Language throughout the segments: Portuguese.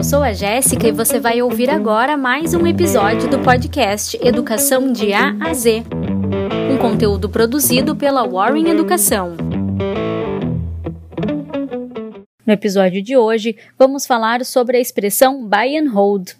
Eu sou a Jéssica e você vai ouvir agora mais um episódio do podcast Educação de A a Z. Um conteúdo produzido pela Warren Educação. No episódio de hoje, vamos falar sobre a expressão buy and hold.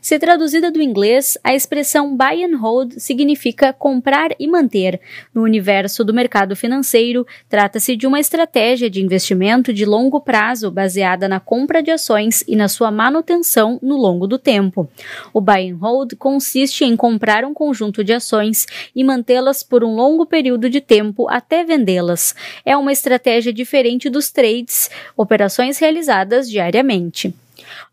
Se traduzida do inglês, a expressão buy and hold significa comprar e manter. No universo do mercado financeiro, trata-se de uma estratégia de investimento de longo prazo baseada na compra de ações e na sua manutenção no longo do tempo. O buy and hold consiste em comprar um conjunto de ações e mantê-las por um longo período de tempo até vendê-las. É uma estratégia diferente dos trades, operações realizadas diariamente.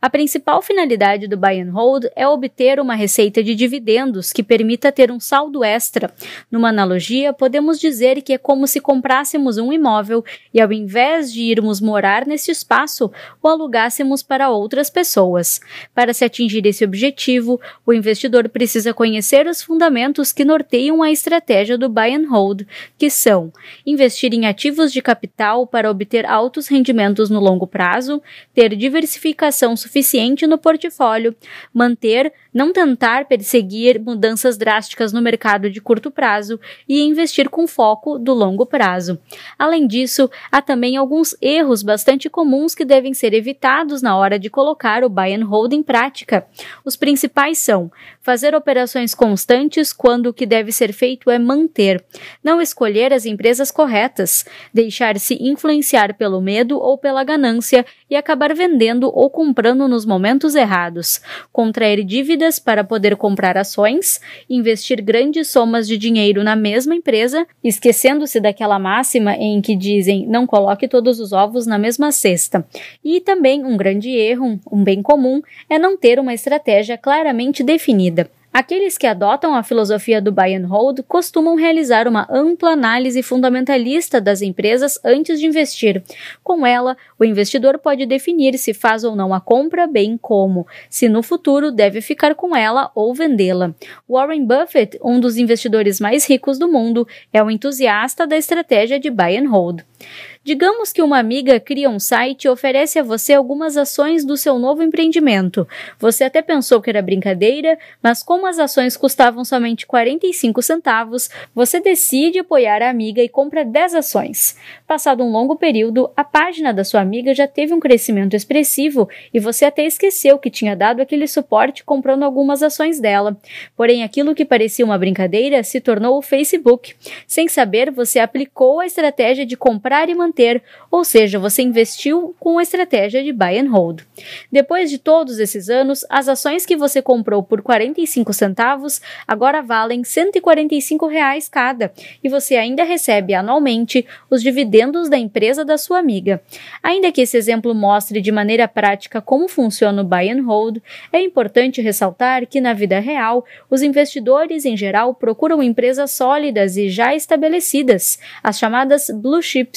A principal finalidade do buy and hold é obter uma receita de dividendos que permita ter um saldo extra. Numa analogia, podemos dizer que é como se comprássemos um imóvel e, ao invés de irmos morar nesse espaço, o alugássemos para outras pessoas. Para se atingir esse objetivo, o investidor precisa conhecer os fundamentos que norteiam a estratégia do buy and hold, que são investir em ativos de capital para obter altos rendimentos no longo prazo, ter diversificação suficiente no portfólio, manter, não tentar perseguir mudanças drásticas no mercado de curto prazo e investir com foco do longo prazo. Além disso, há também alguns erros bastante comuns que devem ser evitados na hora de colocar o buy and hold em prática. Os principais são fazer operações constantes quando o que deve ser feito é manter, não escolher as empresas corretas, deixar-se influenciar pelo medo ou pela ganância e acabar vendendo ou comprando nos momentos errados, contrair dívidas para poder comprar ações, investir grandes somas de dinheiro na mesma empresa, esquecendo-se daquela máxima em que dizem não coloque todos os ovos na mesma cesta. E também um grande erro, um bem comum, é não ter uma estratégia claramente definida. Aqueles que adotam a filosofia do buy and hold costumam realizar uma ampla análise fundamentalista das empresas antes de investir. Com ela, o investidor pode definir se faz ou não a compra, bem como se no futuro deve ficar com ela ou vendê-la. Warren Buffett, um dos investidores mais ricos do mundo, é um entusiasta da estratégia de buy and hold. Digamos que uma amiga cria um site e oferece a você algumas ações do seu novo empreendimento. Você até pensou que era brincadeira, mas como as ações custavam somente 45 centavos, você decide apoiar a amiga e compra 10 ações. Passado um longo período, a página da sua amiga já teve um crescimento expressivo e você até esqueceu que tinha dado aquele suporte comprando algumas ações dela. Porém, aquilo que parecia uma brincadeira se tornou o Facebook. Sem saber, você aplicou a estratégia de comprar e manter ou seja, você investiu com a estratégia de buy and hold. Depois de todos esses anos, as ações que você comprou por 45 centavos agora valem 145 reais cada e você ainda recebe anualmente os dividendos da empresa da sua amiga. Ainda que esse exemplo mostre de maneira prática como funciona o buy and hold, é importante ressaltar que na vida real, os investidores em geral procuram empresas sólidas e já estabelecidas, as chamadas blue chips,